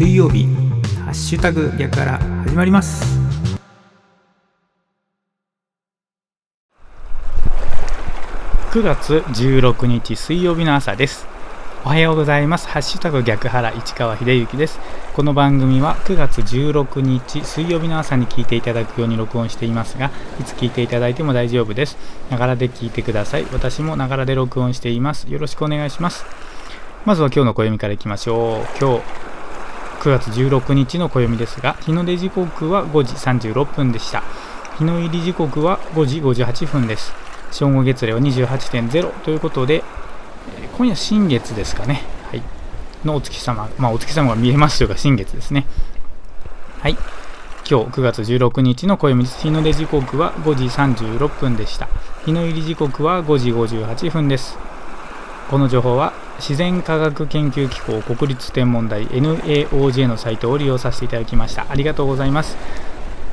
水曜日ハッシュタグ逆から始まります。9月16日水曜日の朝です。おはようございます。ハッシュタグ逆原市川秀幸です。この番組は9月16日水曜日の朝に聞いていただくように録音していますがいつ聞いていただいても大丈夫です。ながらで聞いてください。私もながらで録音しています。よろしくお願いします。まずは今日の暦からいきましょう。今日9月16日の暦ですが日の出時刻は5時36分でした。日の入り時刻は5時58分です。正午月齢は28.0ということで今夜新月ですかね、はい、のお月様、まあ、お月様が見えますというか新月ですね。はい。今日9月16日の暦日の出時刻は5時36分でした。日の入り時刻は5時58分です。この情報は自然科学研究機構国立天文台 NAOJ のサイトを利用させていただきました。ありがとうございます。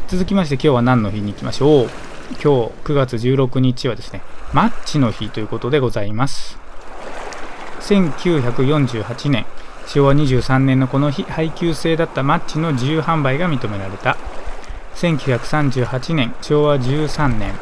続きまして今日は何の日に行きましょう。今日9月16日はですねマッチの日ということでございます。1948年昭和23年のこの日配給制だったマッチの自由販売が認められた。1938年昭和13年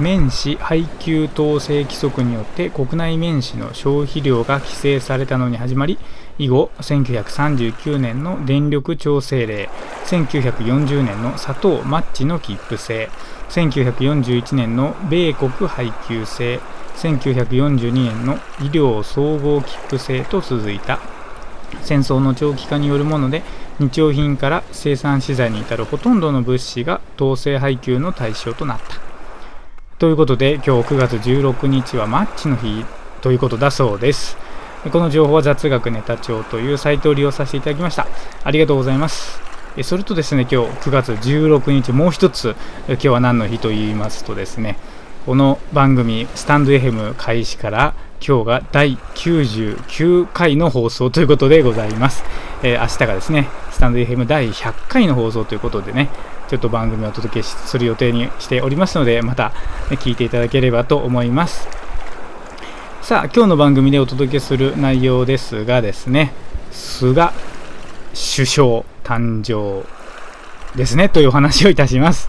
綿紙配給統制規則によって国内綿紙の消費量が規制されたのに始まり以後1939年の電力調整令1940年の砂糖マッチの切符制1941年の米国配給制1942年の医療総合切符制と続いた。戦争の長期化によるもので日用品から生産資材に至るほとんどの物資が統制配給の対象となった。ということで今日9月16日はマッチの日ということだそうです。この情報は雑学ネタ帳というサイトを利用させていただきました。ありがとうございます。それとですね今日9月16日もう一つ今日は何の日と言いますとですねこの番組スタンド FM 開始から今日が第99回の放送ということでございます、えー、明日がですねスタンド FM 第100回の放送ということでねちょっと番組をお届けする予定にしておりますので、また、ね、聞いていただければと思います。さあ、今日の番組でお届けする内容ですがですね、菅首相誕生ですね、というお話をいたします。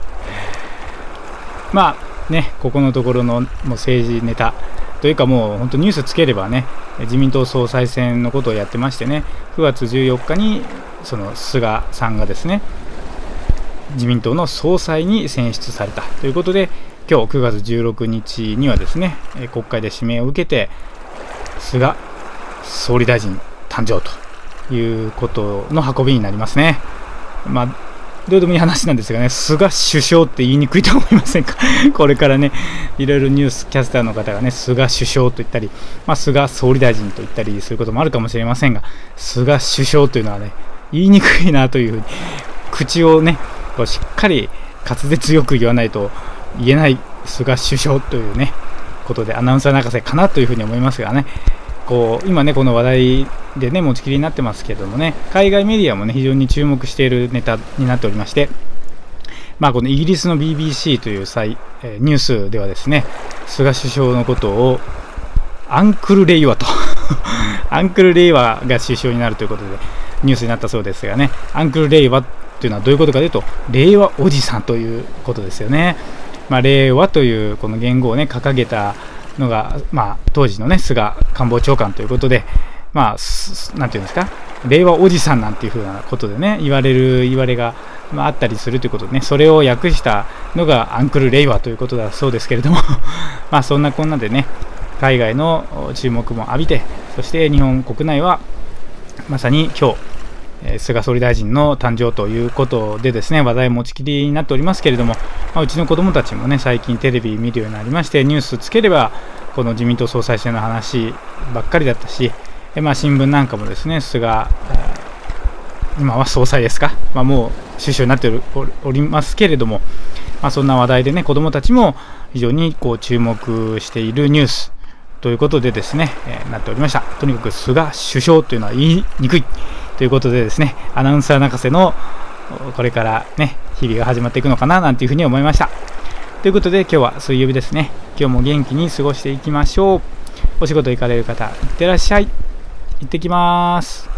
まあね、ここのところのもう政治ネタというかもう本当ニュースつければね、自民党総裁選のことをやってましてね、9月14日にその菅さんがですね、自民党の総裁に選出されたということで今日9月16日にはですね国会で指名を受けて菅総理大臣誕生ということの運びになりますね。まあどうでもいい話なんですがね、菅首相って言いにくいと思いませんか？これからね、いろいろニュースキャスターの方がね、菅首相と言ったり、まあ、菅総理大臣と言ったりすることもあるかもしれませんが、菅首相というのはね、言いにくいなというふうに、口をね、こうしっかり滑舌よく言わないと言えない菅首相というねことでアナウンサー泣かせかなというふうに思いますがねこう今ねこの話題でね持ちきりになってますけどもね海外メディアもね非常に注目しているネタになっておりましてまあこのイギリスの BBC という際、えニュースではですね菅首相のことをアンクル・レイワと アンクル・レイワが首相になるということでニュースになったそうですがねアンクル・レイワというのはどういうことかというと令和おじさんということですよね。まあ、令和というこの言語をね掲げたのが、まあ、当時のね菅官房長官ということで、まあ、なんていうんですか令和おじさんなんていうふうなことでね言われる言われが、まあ、あったりするということでねそれを訳したのがアンクル令和ということだそうですけれども まあそんなこんなでね海外の注目も浴びてそして日本国内はまさに今日菅総理大臣の誕生ということでですね話題持ちきりになっておりますけれども、まあ、うちの子どもたちもね最近テレビ見るようになりましてニュースつければこの自民党総裁選の話ばっかりだったし、まあ、新聞なんかもですね菅今は総裁ですか、まあ、もう首相になっておりますけれども、まあ、そんな話題でね子どもたちも非常にこう注目しているニュースということでですね、えー、なっておりました。とにかく菅首相というのは言いにくい。ということでですね、アナウンサー泣かせのこれからね、日々が始まっていくのかななんていうふうに思いました。ということで今日は水曜日ですね。今日も元気に過ごしていきましょう。お仕事行かれる方、いってらっしゃい。行ってきます。